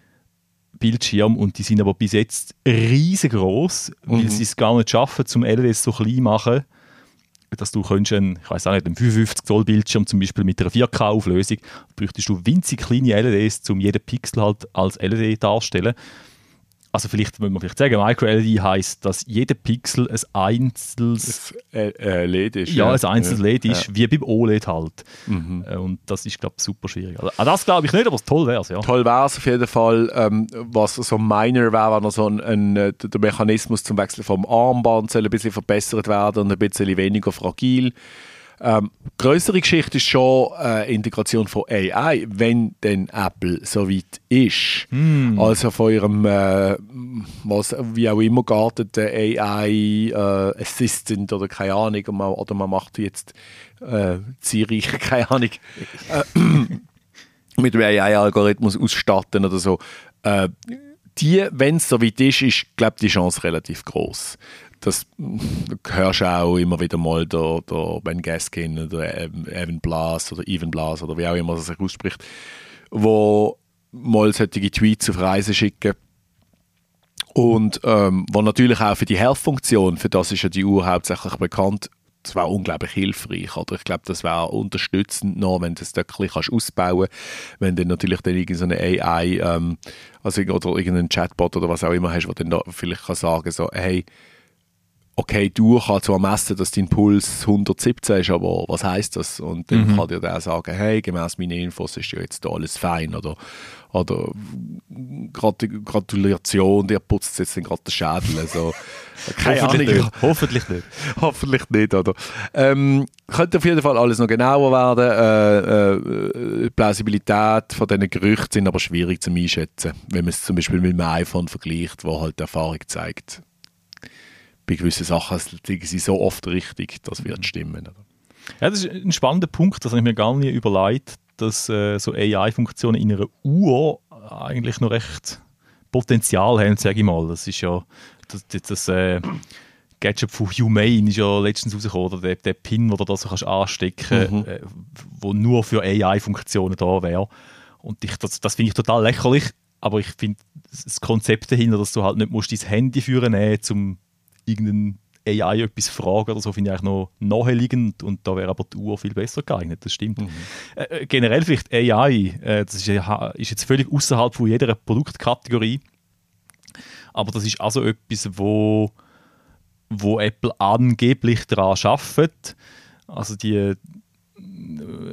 Bildschirm und die sind aber bis jetzt riesengroß, weil sie es gar nicht schaffen, zum LEDs so klein machen, dass du könntest einen, ich weiß auch nicht, einen 55 Zoll Bildschirm zum Beispiel mit einer 4K Auflösung, bräuchtest du winzig kleine LEDs, um jeden Pixel halt als LED darzustellen. Also vielleicht würde man vielleicht sagen, Micro-LED heisst, dass jeder Pixel ein einzelnes Das äh, äh, LED ist. ja, ein einzelnes LED Ja. ist, wie beim OLED halt. Äh, Und das ist, glaube ich, super schwierig. Also, das glaube ich nicht, aber es toll wäre es, ja. Toll wäre es auf jeden Fall, ähm, was so minor wäre, wenn so ein, ein, äh, der Mechanismus zum Wechseln vom Armband soll ein bisschen verbessert werden und ein bisschen weniger fragil. Ähm, größere Geschichte ist schon äh, Integration von AI, wenn denn Apple so weit ist. Also von ihrem, äh, was wie auch immer gearteten AI äh, Assistant oder keine Ahnung, und man, oder man macht jetzt äh, Siri, keine Ahnung mit dem AI-Algorithmus ausstatten oder so. Äh, die, wenn es so weit ist, ist, glaube die Chance relativ groß. Das mm, du hörst auch immer wieder mal der, der Ben Gaskin oder Evan Blas oder Evan Blas oder wie auch immer er sich ausspricht, wo mal solche Tweets auf Reisen schicken und ähm, wo natürlich auch für die Health-Funktion, für das ist ja die Uhr hauptsächlich bekannt, das wäre unglaublich hilfreich. Oder ich glaube, das wäre unterstützend noch, wenn du das bisschen kannst ausbauen kannst. Wenn du natürlich dann irgendeine AI ähm, also, oder irgendeinen Chatbot oder was auch immer hast, der dann da vielleicht kann sagen so, hey, okay, du kannst zwar messen, dass dein Puls 117 ist, aber was heißt das? Und dann Mhm. kann dir der sagen, hey, gemäß meinen Infos ist ja jetzt da alles fein oder, oder Gratu- Gratulation, dir putzt jetzt gerade den Schädel. Also, keine Hoffentlich Ahnung. nicht. Hoffentlich nicht. Hoffentlich nicht, oder? Ähm, könnte auf jeden Fall alles noch genauer werden. Äh, äh, Plausibilität von diesen Gerüchten sind aber schwierig zu einschätzen, wenn man es zum Beispiel mit einem iPhone vergleicht, wo halt die Erfahrung zeigt, bei gewissen Sachen liegen sie so oft richtig, das wird stimmen. Oder? Ja, das ist ein spannender Punkt, das habe ich mir gar nie überlegt, dass äh, so AI-Funktionen in einer Uhr eigentlich noch recht Potenzial haben, sage ich mal. Das ist ja das, das, äh, Gadget von Humane ist ja letztens rausgekommen, oder der, der Pin, den du da so kannst anstecken Mhm. kannst, äh, wo nur für AI-Funktionen da wäre. Und ich, das, das finde ich total lächerlich, aber ich finde das Konzept dahinter, dass du halt nicht musst dein Handy führen nehmen, um irgendeinen AI etwas fragen oder so, finde ich eigentlich noch naheliegend und da wäre aber die Uhr viel besser geeignet, das stimmt. Äh, äh, generell vielleicht AI, äh, das ist, ist jetzt völlig außerhalb von jeder Produktkategorie, aber das ist also etwas, wo, wo Apple angeblich daran arbeitet. Also die, äh,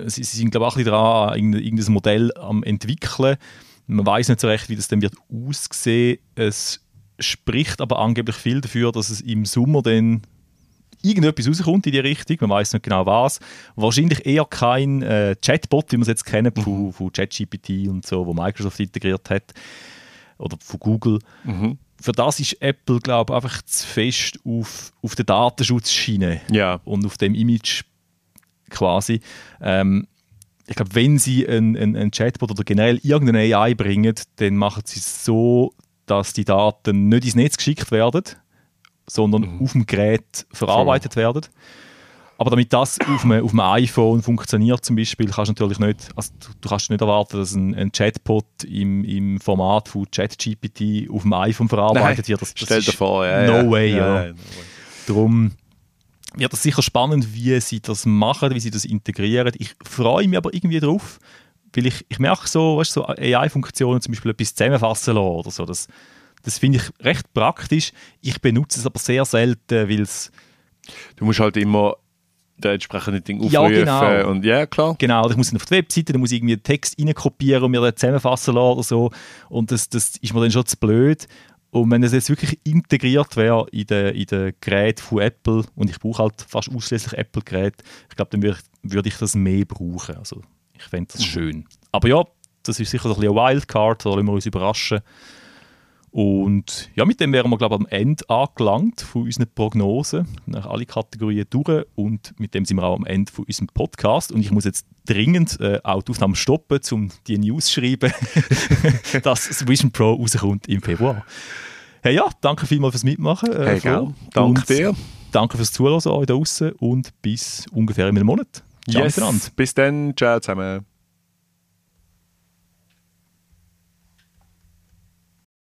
sie, sie sind glaube ich auch ein bisschen dran, irgendein, irgendein Modell am entwickeln. Man weiß nicht so recht, wie das dann wird aussehen. Es spricht aber angeblich viel dafür, dass es im Sommer dann irgendetwas rauskommt in die Richtung, man weiß nicht genau was. Wahrscheinlich eher kein äh, Chatbot, wie wir es jetzt kennen, von, von ChatGPT und so, wo Microsoft integriert hat, oder von Google. Mhm. Für das ist Apple, glaube ich, einfach zu fest auf, auf der Datenschutzschiene Ja, und auf dem Image quasi. Ähm, ich glaube, wenn sie einen ein, ein Chatbot oder generell irgendeine AI bringen, dann machen sie es so, dass die Daten nicht ins Netz geschickt werden, sondern auf dem Gerät verarbeitet werden. Aber damit das auf einem, auf einem iPhone funktioniert zum Beispiel, kannst du natürlich nicht, also du, du kannst nicht erwarten, dass ein, ein Chatbot im, im Format von ChatGPT auf dem iPhone verarbeitet wird. Das, das stell dir ist vor. Ja, no ja. way, ja. ja. no way. Darum wird es sicher spannend, wie sie das machen, wie sie das integrieren. Ich freue mich aber irgendwie drauf, weil ich, ich merke so, weißt, so AI-Funktionen zum Beispiel etwas zusammenfassen lassen oder so. Das, das finde ich recht praktisch. Ich benutze es aber sehr selten, weil es Du musst halt immer den entsprechenden Ding Ja, aufrufen. genau. Und ja, klar. Genau, ich muss ihn auf die Webseite, dann muss ich irgendwie den Text reinkopieren und mir den zusammenfassen lassen oder so. Und das, das ist mir dann schon zu blöd. Und wenn es jetzt wirklich integriert wäre in den in den Geräten von Apple, und ich brauche halt fast ausschließlich Apple-Geräte, ich glaube, dann würde ich, würde ich das mehr brauchen. Also ich fände das schön. Aber ja, das ist sicher so ein bisschen eine Wildcard, da lassen wir uns überraschen. Und ja, mit dem wären wir, glaube ich, am Ende angelangt von unseren Prognosen. Nach alle Kategorien durch und mit dem sind wir auch am Ende von unserem Podcast. Und ich muss jetzt dringend äh, auch die Aufnahme stoppen, um die News zu schreiben, dass das Vision Pro rauskommt im Februar. Hey ja, danke vielmals fürs Mitmachen. Äh, Hey? Danke dir. Danke fürs Zuhören euch da draußen und bis ungefähr in einem Monat. Yes. Bis dann. Ciao zusammen.